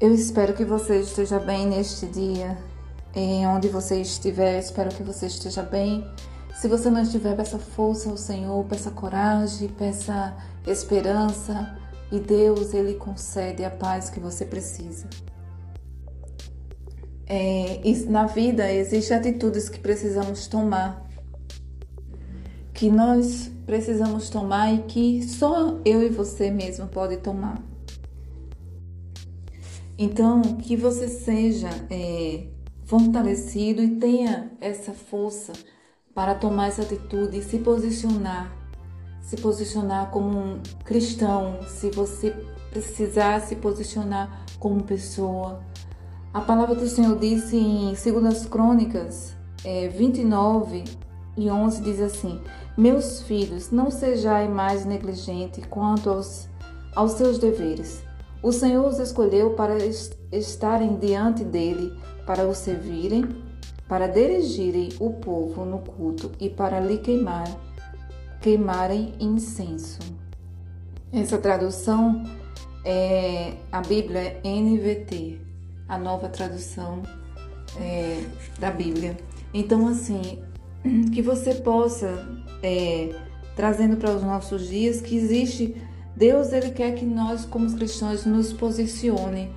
Eu espero que você esteja bem neste dia, em onde você estiver. Espero que você esteja bem. Se você não estiver, peça força ao Senhor, peça coragem, peça esperança e Deus ele concede a paz que você precisa. É, na vida existem atitudes que precisamos tomar, que nós precisamos tomar e que só eu e você mesmo pode tomar. Então, que você seja é, fortalecido e tenha essa força para tomar essa atitude e se posicionar, se posicionar como um cristão, se você precisar se posicionar como pessoa. A palavra do Senhor disse em 2 Crônicas é, 29 e 11 diz assim: Meus filhos, não sejais mais negligente quanto aos, aos seus deveres o Senhor os escolheu para estarem diante dele, para o servirem, para dirigirem o povo no culto e para lhe queimar, queimarem incenso. Essa tradução é a Bíblia NVT, a nova tradução é, da Bíblia. Então, assim, que você possa, é, trazendo para os nossos dias, que existe Deus ele quer que nós, como cristãos, nos posicione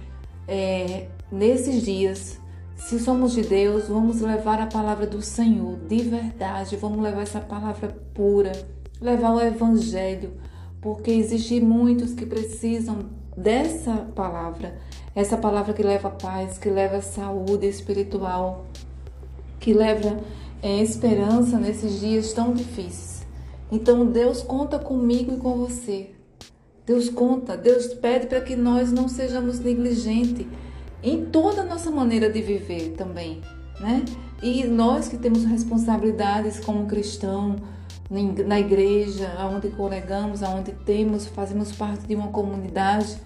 é, nesses dias. Se somos de Deus, vamos levar a palavra do Senhor de verdade, vamos levar essa palavra pura, levar o Evangelho, porque existem muitos que precisam dessa palavra, essa palavra que leva paz, que leva saúde espiritual, que leva é, esperança nesses dias tão difíceis. Então Deus conta comigo e com você Deus conta, Deus pede para que nós não sejamos negligentes em toda a nossa maneira de viver também, né? E nós que temos responsabilidades como cristão, na igreja, aonde colegamos, aonde temos, fazemos parte de uma comunidade,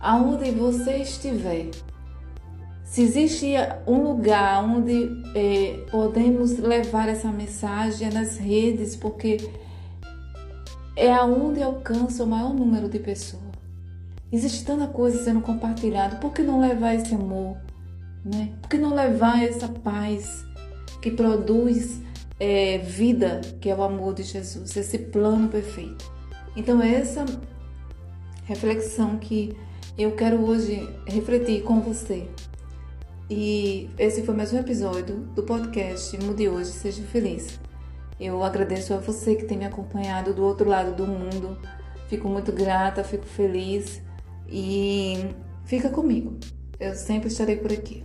aonde você estiver, se existe um lugar onde é, podemos levar essa mensagem é nas redes, porque é aonde alcança o maior número de pessoas. Existe tanta coisa sendo compartilhada, por que não levar esse amor? Né? Por que não levar essa paz que produz é, vida, que é o amor de Jesus, esse plano perfeito? Então, é essa reflexão que eu quero hoje refletir com você. E esse foi mais um episódio do podcast Mude Hoje, Seja Feliz. Eu agradeço a você que tem me acompanhado do outro lado do mundo. Fico muito grata, fico feliz e fica comigo. Eu sempre estarei por aqui.